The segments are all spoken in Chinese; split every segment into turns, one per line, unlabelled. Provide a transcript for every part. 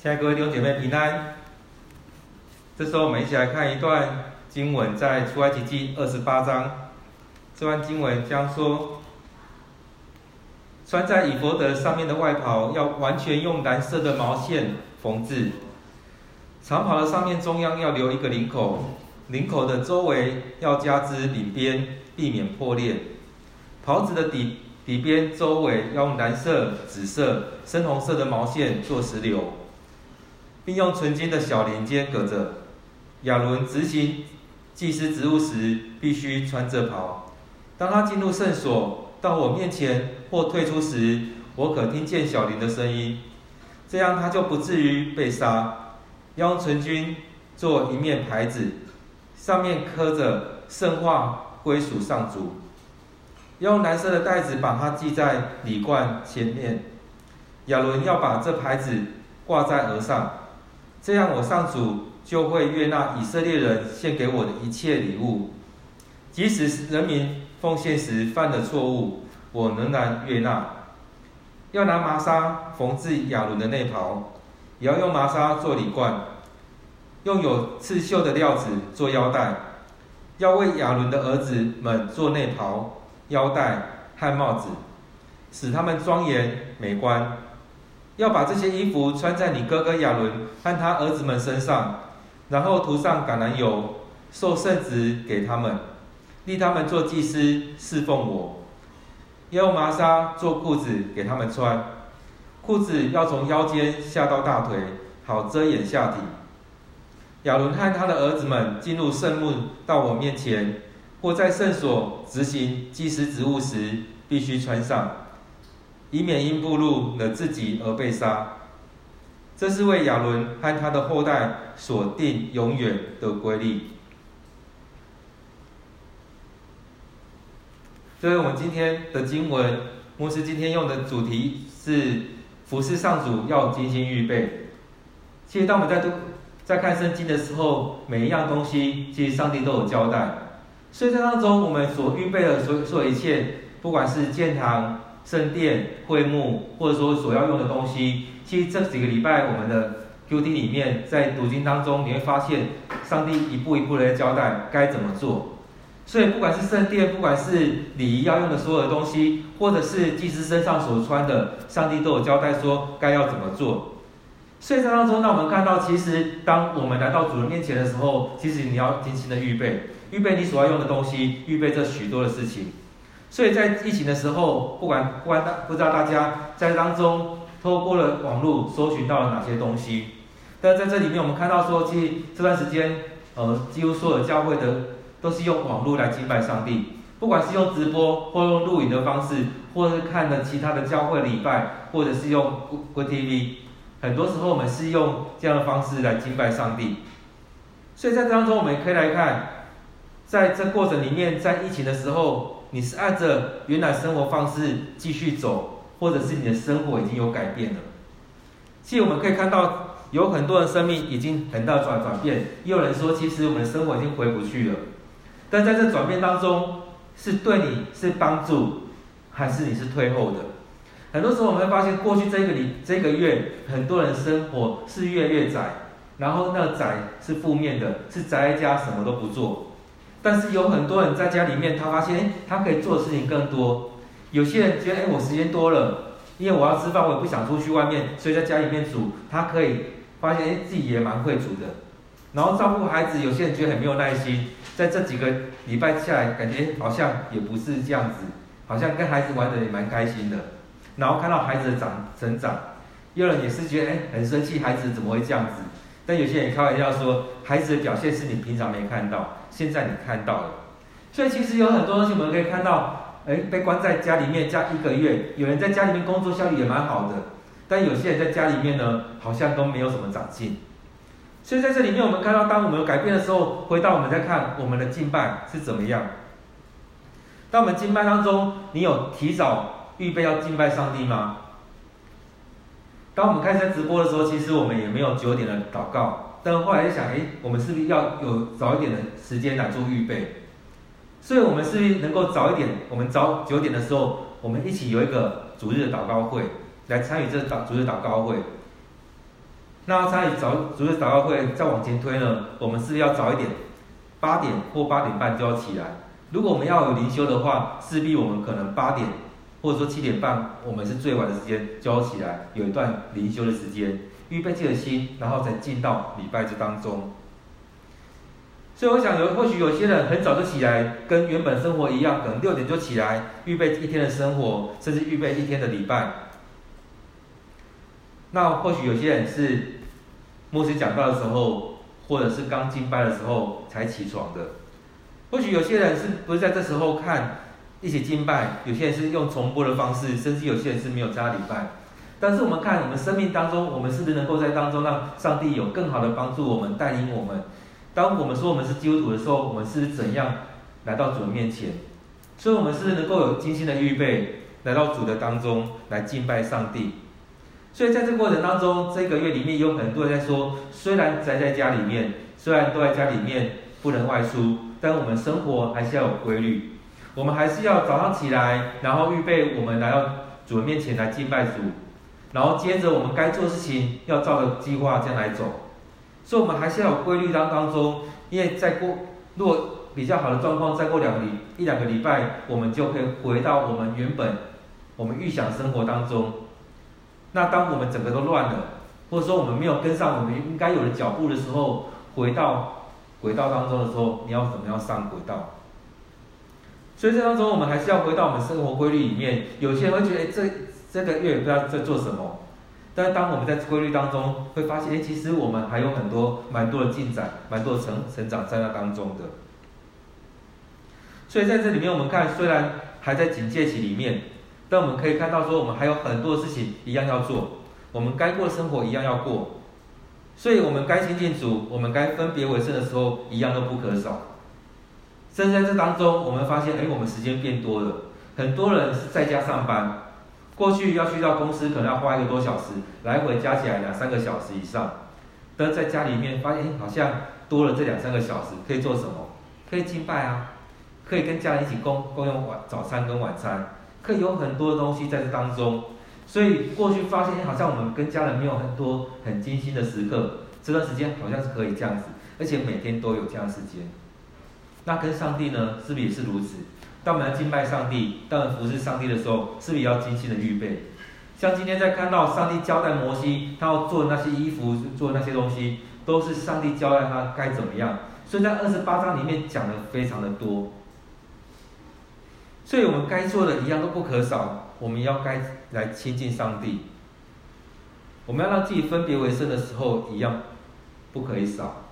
亲爱的各位弟兄姐妹平安。这时候我们一起来看一段经文，在出埃及记二十八章。这段经文将说，穿在以弗得上面的外袍要完全用蓝色的毛线缝制。长袍的上面中央要留一个领口，领口的周围要加织领边，避免破裂。袍子的底底边周围要用蓝色、紫色、深红色的毛线做石榴。并用纯金的小连接隔着。亚伦执行祭司职务时，必须穿这袍。当他进入圣所，到我面前或退出时，我可听见小铃的声音。这样他就不至于被杀。要用纯金做一面牌子，上面刻着“圣化归属上主”。要用蓝色的带子把它系在礼冠前面。亚伦要把这牌子挂在额上。这样，我上主就会悦纳以色列人献给我的一切礼物，即使人民奉献时犯了错误，我仍然悦纳。要拿麻纱缝制亚伦的内袍，也要用麻纱做礼冠，用有刺绣的料子做腰带，要为亚伦的儿子们做内袍、腰带和帽子，使他们庄严美观。要把这些衣服穿在你哥哥亚伦和他儿子们身上，然后涂上橄榄油，受圣旨给他们，立他们做祭司侍奉我。要用麻纱做裤子给他们穿，裤子要从腰间下到大腿，好遮掩下体。亚伦和他的儿子们进入圣幕到我面前，或在圣所执行祭司职务时，必须穿上。以免因暴露了自己而被杀。这是为亚伦和他的后代所定永远的规律。所以我们今天的经文，牧师今天用的主题是服侍上主要精心预备。其实当我们在读、在看圣经的时候，每一样东西其实上帝都有交代。所以在当中，我们所预备的所所有一切，不管是建堂。圣殿、会幕，或者说所要用的东西，其实这几个礼拜我们的 QT 里面，在读经当中，你会发现上帝一步一步的在交代该怎么做。所以不管是圣殿，不管是礼仪要用的所有的东西，或者是祭司身上所穿的，上帝都有交代说该要怎么做。所以在当中，那我们看到，其实当我们来到主人面前的时候，其实你要精心的预备，预备你所要用的东西，预备这许多的事情。所以在疫情的时候，不管不管大不知道大家在当中透过了网络搜寻到了哪些东西，但在这里面我们看到说，其实这段时间，呃，几乎所有教会的都是用网络来敬拜上帝，不管是用直播或用录影的方式，或者是看了其他的教会礼拜，或者是用 Good TV，很多时候我们是用这样的方式来敬拜上帝。所以在当中我们也可以来看，在这过程里面，在疫情的时候。你是按着原来生活方式继续走，或者是你的生活已经有改变了？其实我们可以看到，有很多人生命已经很大转转变，也有人说，其实我们的生活已经回不去了。但在这转变当中，是对你是帮助，还是你是退后的？很多时候我们会发现，过去这个礼这个月，很多人生活是越来越窄，然后那个窄是负面的，是宅在家什么都不做。但是有很多人在家里面，他发现，哎，他可以做的事情更多。有些人觉得，哎，我时间多了，因为我要吃饭，我也不想出去外面，所以在家里面煮。他可以发现，哎，自己也蛮会煮的。然后照顾孩子，有些人觉得很没有耐心。在这几个礼拜下来，感觉好像也不是这样子，好像跟孩子玩的也蛮开心的。然后看到孩子的长成长，有人也是觉得，哎，很生气，孩子怎么会这样子？但有些人开玩笑说，孩子的表现是你平常没看到。现在你看到了，所以其实有很多东西我们可以看到，哎，被关在家里面，加一个月，有人在家里面工作效率也蛮好的，但有些人在家里面呢，好像都没有什么长进。所以在这里面，我们看到，当我们有改变的时候，回到我们再看我们的敬拜是怎么样。当我们敬拜当中，你有提早预备要敬拜上帝吗？当我们开始在直播的时候，其实我们也没有九点的祷告。但后来就想，哎，我们是不是要有早一点的时间来做预备？所以，我们是不是能够早一点？我们早九点的时候，我们一起有一个主日的祷告会，来参与这祷主日祷告会。那参与早主日祷告会再往前推呢，我们是不是要早一点，八点或八点半就要起来？如果我们要有灵修的话，势必我们可能八点或者说七点半，我们是最晚的时间就要起来，有一段灵修的时间，预备自己的心，然后再进到礼拜之当中。所以我想有，或许有些人很早就起来，跟原本生活一样，可能六点就起来，预备一天的生活，甚至预备一天的礼拜。那或许有些人是。牧师讲道的时候，或者是刚敬拜的时候才起床的。或许有些人是不是在这时候看一起敬拜，有些人是用重播的方式，甚至有些人是没有加礼拜。但是我们看我们生命当中，我们是不是能够在当中让上帝有更好的帮助我们，带领我们？当我们说我们是基督徒的时候，我们是怎样来到主的面前？所以，我们是能够有精心的预备，来到主的当中来敬拜上帝。所以在这个过程当中，这个月里面有很多人在说，虽然宅在家里面，虽然都在家里面不能外出，但我们生活还是要有规律。我们还是要早上起来，然后预备我们来到主的面前来敬拜主，然后接着我们该做事情要照着计划这样来走。所以，我们还是要有规律当当中，因为再过如果比较好的状况，再过两个礼一两个礼拜，我们就可以回到我们原本我们预想生活当中。那当我们整个都乱了，或者说我们没有跟上我们应该有的脚步的时候，回到轨道当中的时候，你要怎么样上轨道？所以这当中我们还是要回到我们生活规律里面。有些人会觉得，这这个月不知道在做什么，但当我们在规律当中，会发现，哎，其实我们还有很多蛮多的进展，蛮多的成成长在那当中的。所以在这里面，我们看，虽然还在警戒期里面。但我们可以看到，说我们还有很多的事情一样要做，我们该过的生活一样要过，所以我们该亲近主，我们该分别为圣的时候，一样都不可少。甚至在这当中，我们发现，哎，我们时间变多了，很多人是在家上班，过去要去到公司，可能要花一个多小时，来回加起来两三个小时以上，但在家里面发现，好像多了这两三个小时，可以做什么？可以敬拜啊，可以跟家人一起共共用晚早餐跟晚餐。可以有很多的东西在这当中，所以过去发现好像我们跟家人没有很多很精心的时刻，这段时间好像是可以这样子，而且每天都有这样时间。那跟上帝呢，是不是也是如此？当我们来敬拜上帝，当我们服侍上帝的时候，是不是要精心的预备？像今天在看到上帝交代摩西，他要做那些衣服，做那些东西，都是上帝交代他该怎么样。所以在二十八章里面讲的非常的多。所以我们该做的一样都不可少，我们要该来亲近上帝。我们要让自己分别为圣的时候，一样不可以少。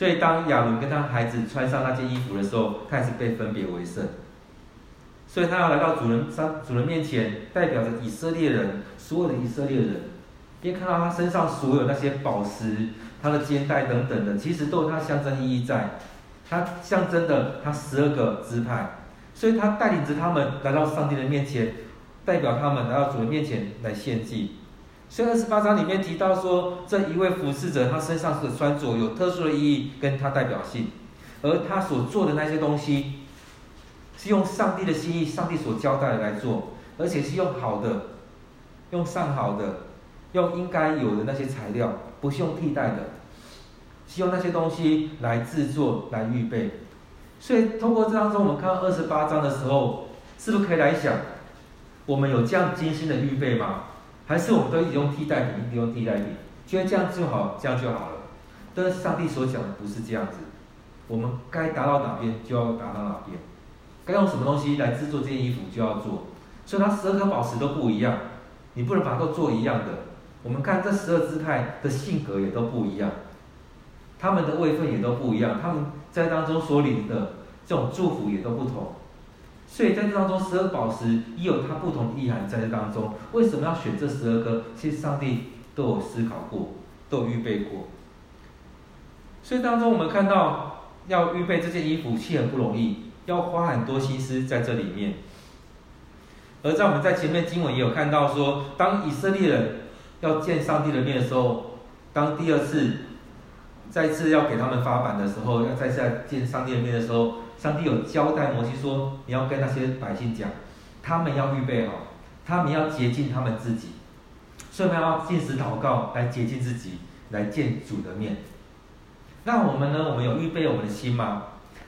所以当亚伦跟他孩子穿上那件衣服的时候，他也是被分别为圣。所以他要来到主人上主人面前，代表着以色列人，所有的以色列人，因为看到他身上所有那些宝石、他的肩带等等的，其实都有他象征意义在。他象征的他十二个支派。所以他带领着他们来到上帝的面前，代表他们来到主人面前来献祭。所以二十八章里面提到说，这一位服侍者他身上所穿着有特殊的意义跟他代表性，而他所做的那些东西，是用上帝的心意、上帝所交代的来做，而且是用好的、用上好的、用应该有的那些材料，不是用替代的，是用那些东西来制作、来预备。所以，通过这当中，我们看到二十八章的时候，是不是可以来想，我们有这样精心的预备吗？还是我们都一直用替代品，一直用替代品，觉得这样就好，这样就好了？但是上帝所讲的不是这样子，我们该达到哪边就要达到哪边，该用什么东西来制作这件衣服就要做。所以，它十二颗宝石都不一样，你不能把它都做一样的。我们看这十二支派的性格也都不一样，他们的位分也都不一样，他们。在当中所领的这种祝福也都不同，所以在这当中十二宝石也有它不同的意涵在这当中。为什么要选这十二颗？其实上帝都有思考过，都有预备过。所以当中我们看到要预备这件衣服，其实很不容易，要花很多心思在这里面。而在我们在前面经文也有看到说，当以色列人要见上帝的面的时候，当第二次。再次要给他们发版的时候，要再次来见上帝的面的时候，上帝有交代摩西说：“你要跟那些百姓讲，他们要预备好，他们要洁净他们自己，所以我们要禁食祷告来洁净自己，来见主的面。那我们呢？我们有预备我们的心吗？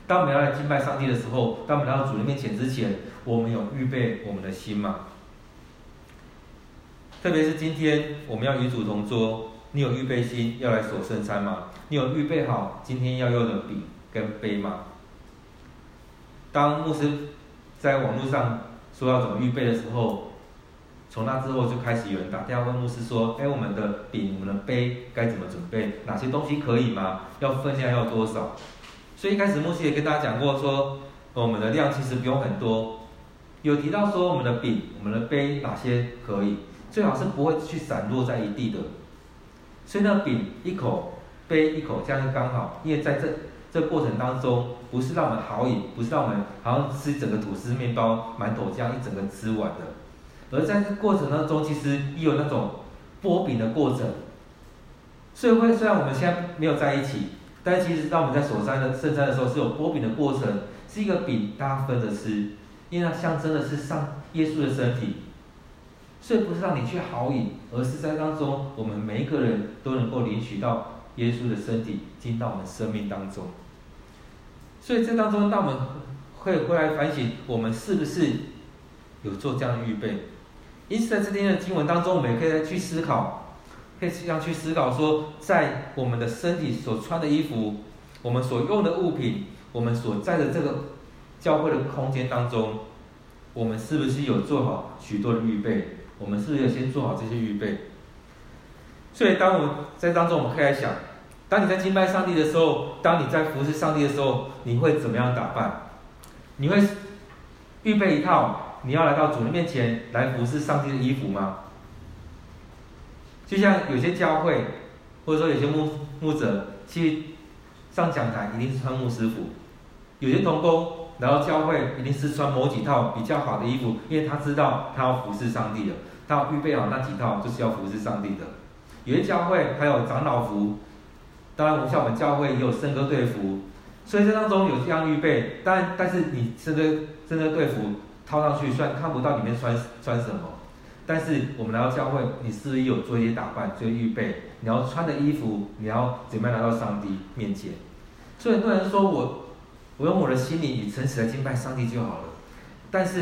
当我们要来敬拜上帝的时候，当我们来到主的面前之前，我们有预备我们的心吗？特别是今天我们要与主同桌，你有预备心要来所圣餐吗？你有预备好今天要用的饼跟杯吗？当牧师在网络上说要怎么预备的时候，从那之后就开始有人打电话问牧师说：“哎，我们的饼、我们的杯该怎么准备？哪些东西可以吗？要分量要多少？”所以一开始牧师也跟大家讲过说，我们的量其实不用很多，有提到说我们的饼、我们的杯哪些可以。最好是不会去散落在一地的，所以那，饼一口，杯一口，这样就刚好。因为在这这过程当中，不是让我们豪饮，不是让我们好像吃整个吐司面包、馒头这样一整个吃完的，而在这过程当中，其实也有那种剥饼的过程。所以会虽然我们现在没有在一起，但其实当我们在守三的圣餐的时候，是有剥饼的过程，是一个饼大家分着吃，因为它象征的是上耶稣的身体。所以不是让你去豪饮，而是在当中，我们每一个人都能够领取到耶稣的身体进到我们生命当中。所以这当中，当我们会回来反省，我们是不是有做这样的预备？因此，在这天的经文当中，我们也可以再去思考，可以这样去思考说，在我们的身体所穿的衣服，我们所用的物品，我们所在的这个教会的空间当中，我们是不是有做好许多的预备？我们是不是要先做好这些预备？所以，当我在当中，我们可以来想：当你在敬拜上帝的时候，当你在服侍上帝的时候，你会怎么样打扮？你会预备一套你要来到主的面前来服侍上帝的衣服吗？就像有些教会，或者说有些牧牧者去上讲台，一定是穿牧师服；有些同工来到教会，一定是穿某几套比较好的衣服，因为他知道他要服侍上帝了。要预备好那几套，就是要服侍上帝的。有些教会还有长老服，当然，我们像我们教会也有圣歌队服，所以这当中有这样预备。但但是你圣歌圣歌队服套上去，虽然看不到里面穿穿什么，但是我们来到教会，你是不是有做一些打扮，做预备？你要穿的衣服，你要怎么样来到上帝面前？所以很多人说我我用我的心灵与诚实来敬拜上帝就好了，但是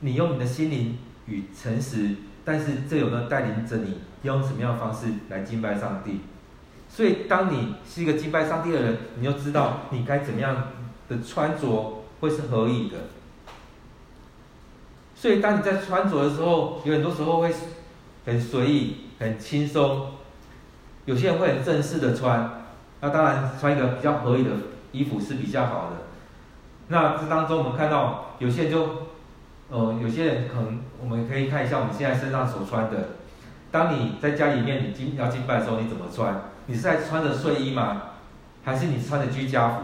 你用你的心灵与诚实。但是这有没有带领着你用什么样的方式来敬拜上帝？所以当你是一个敬拜上帝的人，你就知道你该怎么样的穿着会是合宜的。所以当你在穿着的时候，有很多时候会很随意、很轻松。有些人会很正式的穿，那当然穿一个比较合宜的衣服是比较好的。那这当中我们看到有些人就。呃，有些人可能我们可以看一下我们现在身上所穿的。当你在家里面你敬要敬拜的时候，你怎么穿？你是在穿着睡衣吗？还是你穿着居家服？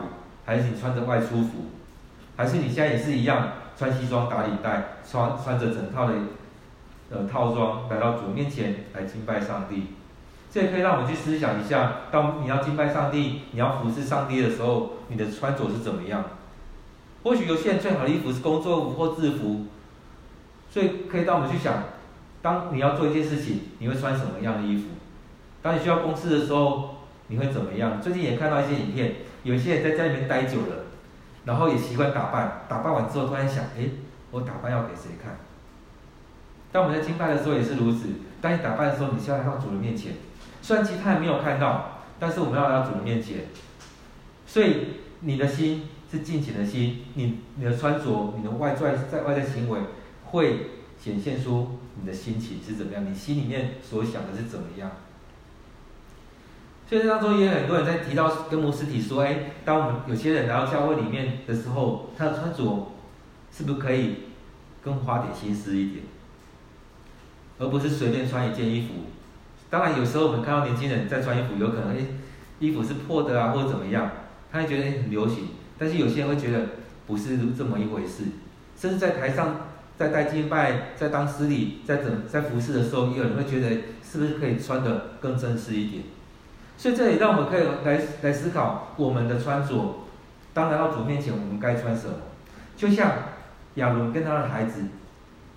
还是你穿着外出服？还是你现在也是一样穿西装打领带，穿穿着整套的呃套装来到主面前来敬拜上帝？这也可以让我们去思想一下，当你要敬拜上帝，你要服侍上帝的时候，你的穿着是怎么样？或许有些人最好的衣服是工作服或制服。所以可以让我们去想，当你要做一件事情，你会穿什么样的衣服？当你需要公事的时候，你会怎么样？最近也看到一些影片，有一些人在家里面待久了，然后也习惯打扮，打扮完之后突然想，诶，我打扮要给谁看？当我们在敬拜的时候也是如此，当你打扮的时候，你需要来到主人面前，虽然其他人没有看到，但是我们要来到主人面前，所以你的心是敬虔的心，你你的穿着，你的外在在外在行为。会显现出你的心情是怎么样，你心里面所想的是怎么样。所以当中也有很多人在提到跟牧师提说，哎，当我们有些人来到教会里面的时候，他的穿着是不是可以更花点心思一点，而不是随便穿一件衣服。当然，有时候我们看到年轻人在穿衣服，有可能哎，衣服是破的啊，或者怎么样，他会觉得很流行。但是有些人会觉得不是这么一回事，甚至在台上。在带敬拜，在当司礼，在整在服侍的时候，也有人会觉得是不是可以穿得更正式一点？所以这也让我们可以来来思考我们的穿着。当来到主面前，我们该穿什么？就像亚伦跟他的孩子，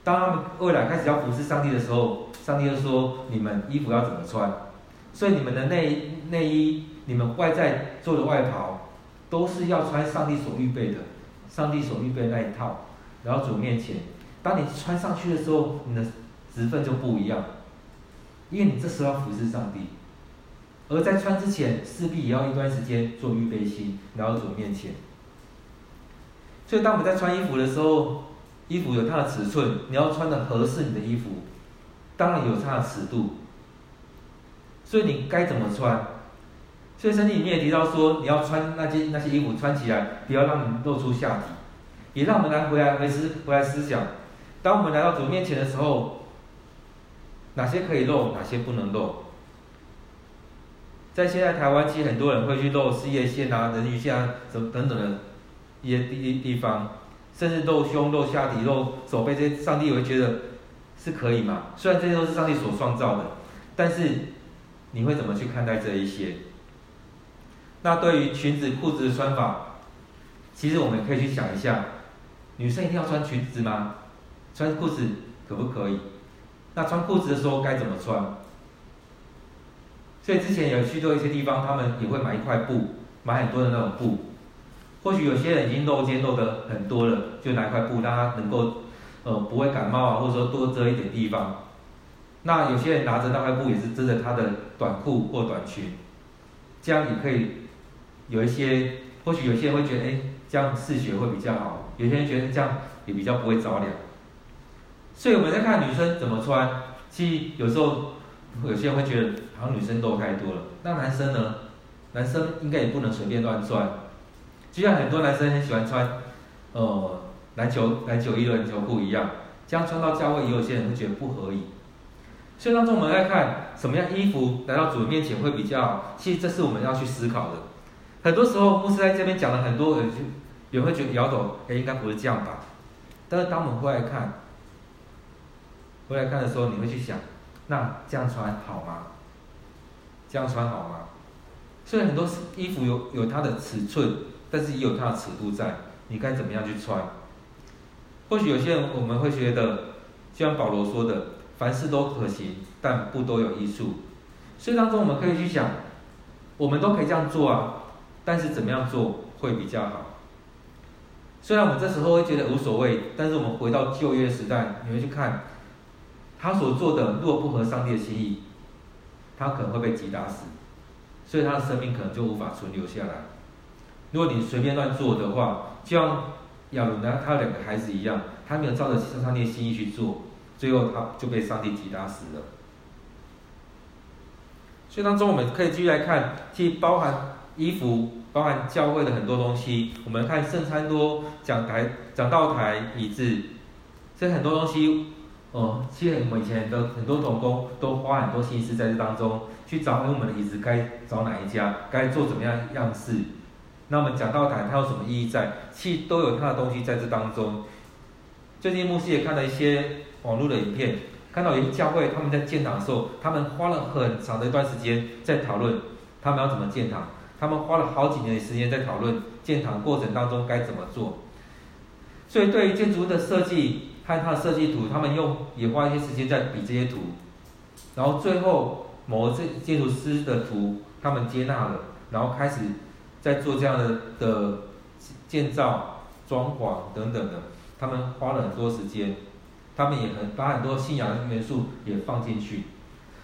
当他们未来开始要服侍上帝的时候，上帝就说：你们衣服要怎么穿？所以你们的内内衣，你们外在做的外袍，都是要穿上帝所预备的，上帝所预备的那一套。然后主面前，当你穿上去的时候，你的职分就不一样，因为你这时候要服侍上帝。而在穿之前，势必也要一段时间做预备心，然后主面前。所以当我们在穿衣服的时候，衣服有它的尺寸，你要穿的合适你的衣服，当然有它的尺度。所以你该怎么穿？所以圣经里面也提到说，你要穿那件那些衣服穿起来，不要让你露出下体，也让我们来回来回思回来思想，当我们来到主面前的时候，哪些可以露，哪些不能露？在现在台湾，其实很多人会去露事业线啊、人鱼线啊，等等等的一些地地方，甚至露胸、露下体、露手背这些，上帝也会觉得是可以嘛？虽然这些都是上帝所创造的，但是你会怎么去看待这一些？那对于裙子、裤子的穿法，其实我们可以去想一下，女生一定要穿裙子吗？穿裤子可不可以？那穿裤子的时候该怎么穿？所以之前有去过一些地方，他们也会买一块布，买很多的那种布。或许有些人已经露肩露的很多了，就拿一块布让他能够，呃，不会感冒啊，或者说多遮一点地方。那有些人拿着那块布也是遮着他的短裤或短裙，这样也可以有一些。或许有些人会觉得，哎，这样视觉会比较好。有些人觉得这样也比较不会着凉。所以我们在看女生怎么穿，其实有时候有些人会觉得。好像女生露太多了，那男生呢？男生应该也不能随便乱穿。就像很多男生很喜欢穿，呃，篮球篮球衣、篮球裤一样，这样穿到教会，也有些人会觉得不合宜。所以当中我们来看，什么样衣服来到主人面前会比较？其实这是我们要去思考的。很多时候牧师在这边讲了很多，人就也会觉得摇头，哎，应该不是这样吧？但是当我们过来看，回来看的时候，你会去想，那这样穿好吗？这样穿好吗？虽然很多衣服有有它的尺寸，但是也有它的尺度在，你该怎么样去穿？或许有些人我们会觉得，就像保罗说的，凡事都可行，但不都有益处。所以当中我们可以去想，我们都可以这样做啊，但是怎么样做会比较好？虽然我们这时候会觉得无所谓，但是我们回到旧约时代，你会去看他所做的，如果不合上帝的心意。他可能会被击打死，所以他的生命可能就无法存留下来。如果你随便乱做的话，就像亚伦，他有两个孩子一样，他没有照着上帝的心意去做，最后他就被上帝击打死了。所以当中我们可以继续来看，其实包含衣服，包含教会的很多东西。我们看圣餐桌、讲台、讲道台、椅子，这很多东西。哦，其实我们以前的很多同工都花很多心思在这当中，去找我们的椅子该找哪一家，该做怎么样样式。那我们讲到台它有什么意义在？其实都有它的东西在这当中。最近牧师也看了一些网络的影片，看到有些教会他们在建堂的时候，他们花了很长的一段时间在讨论他们要怎么建堂，他们花了好几年的时间在讨论建堂过程当中该怎么做。所以对于建筑的设计。看他的设计图，他们用也花一些时间在比这些图，然后最后某个建建筑师的图，他们接纳了，然后开始在做这样的的建造、装潢等等的，他们花了很多时间，他们也很把很多信仰元素也放进去，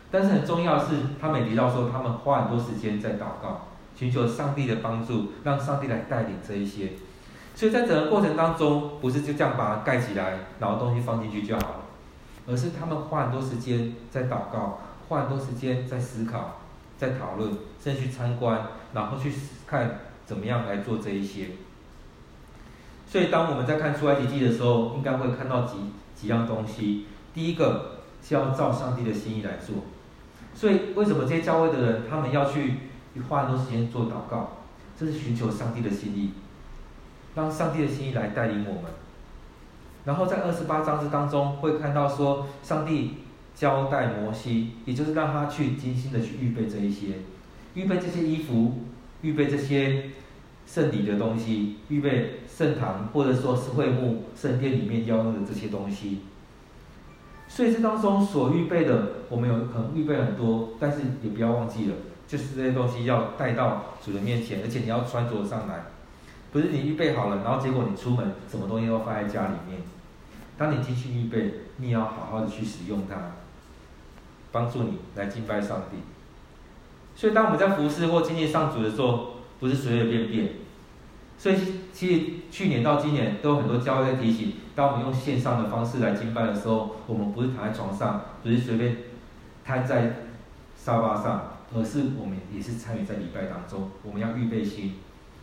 但是很重要的是，他们也提到说，他们花很多时间在祷告，寻求上帝的帮助，让上帝来带领这一些。所以在整个过程当中，不是就这样把它盖起来，然后东西放进去就好了，而是他们花很多时间在祷告，花很多时间在思考，在讨论，甚至去参观，然后去看怎么样来做这一些。所以当我们在看出埃及记的时候，应该会看到几几样东西。第一个是要照上帝的心意来做。所以为什么这些教会的人，他们要去花很多时间做祷告？这是寻求上帝的心意。让上帝的心意来带领我们，然后在二十八章之当中会看到说，上帝交代摩西，也就是让他去精心的去预备这一些，预备这些衣服，预备这些圣礼的东西，预备圣堂或者说是会幕圣殿里面要用的这些东西，所以这当中所预备的，我们有可能预备很多，但是也不要忘记了，就是这些东西要带到主的面前，而且你要穿着上来，不是你预备好了，然后结果你出门什么东西都放在家里面。当你精心预备，你也要好好的去使用它，帮助你来敬拜上帝。所以当我们在服侍或经历上主的时候，不是随随便便。所以其实去年到今年都有很多教会在提醒，当我们用线上的方式来敬拜的时候，我们不是躺在床上，不是随便瘫在沙发上，而是我们也是参与在礼拜当中。我们要预备心，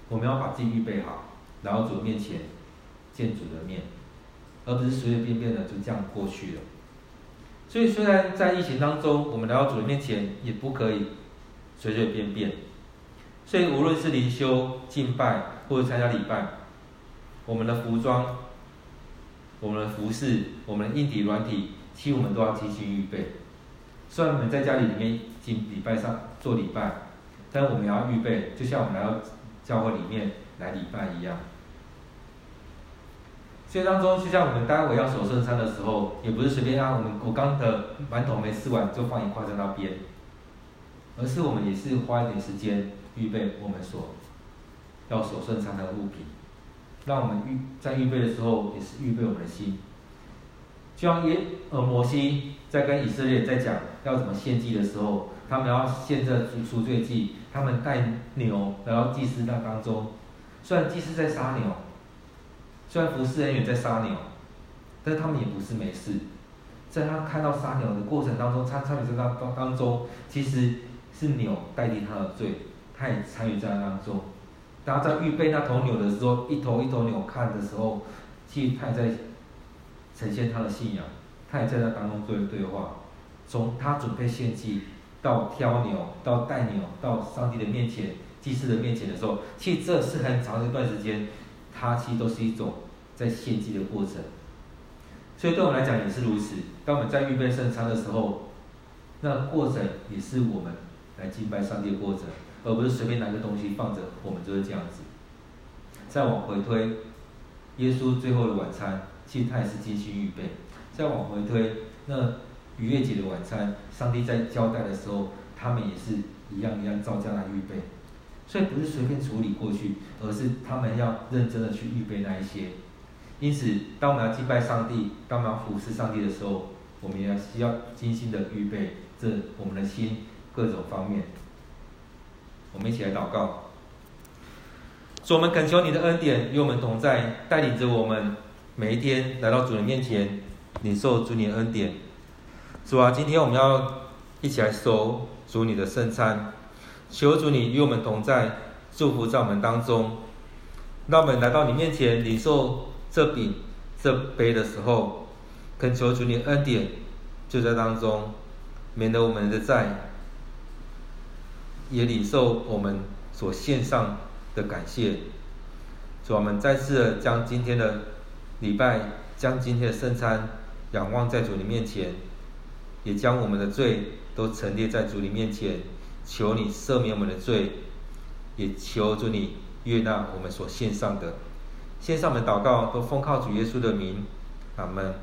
我们要把自己预备好，然后主面前见主的面。而不是随随便便的就这样过去了。所以虽然在疫情当中，我们来到主的面前也不可以随随便便。所以无论是灵修、敬拜或者参加礼拜，我们的服装、我们的服饰、我们的硬体、软体，其实我们都要精心预备。虽然我们在家里里面进礼拜上做礼拜，但我们也要预备，就像我们来到教会里面来礼拜一样。所以当中，就像我们待会要守圣餐的时候，也不是随便让我们我刚的馒头没吃完就放一块在那边，而是我们也是花一点时间预备我们所要守圣餐的物品，让我们预在预备的时候也是预备我们的心。就像耶呃摩西在跟以色列在讲要怎么献祭的时候，他们要献这赎罪祭，他们带牛来到祭司那当中，虽然祭司在杀牛。虽然服侍人员在杀牛，但他们也不是没事。在他看到杀牛的过程当中，参参与这当当当中，其实是牛代替他的罪，他也参与在当中。当他在预备那头牛的时候，一头一头牛看的时候，其实他也在呈现他的信仰，他也在那当中做对话。从他准备献祭到挑牛，到带牛到上帝的面前、祭司的面前的时候，其实这是很长一段时间，他其实都是一种。在献祭的过程，所以对我们来讲也是如此。当我们在预备圣餐的时候，那过程也是我们来敬拜上帝的过程，而不是随便拿个东西放着，我们就是这样子。再往回推，耶稣最后的晚餐，其实他也是精心预备。再往回推，那逾越节的晚餐，上帝在交代的时候，他们也是一样一样照这样来预备。所以不是随便处理过去，而是他们要认真的去预备那一些。因此，当我们要敬拜上帝，当我们要服侍上帝的时候，我们也要需要精心的预备这我们的心各种方面。我们一起来祷告，主，我们恳求你的恩典与我们同在，带领着我们每一天来到主的面前，领受主你的恩典。主啊，今天我们要一起来守主你的圣餐，求主你与我们同在，祝福在我们当中。让我们来到你面前领受。这饼、这杯的时候，恳求主你恩典就在当中，免得我们的债，也领受我们所献上的感谢。主，我们再次的将今天的礼拜，将今天的圣餐仰望在主你面前，也将我们的罪都陈列在主你面前，求你赦免我们的罪，也求主你悦纳我们所献上的。献上的祷告，都奉靠主耶稣的名，阿门。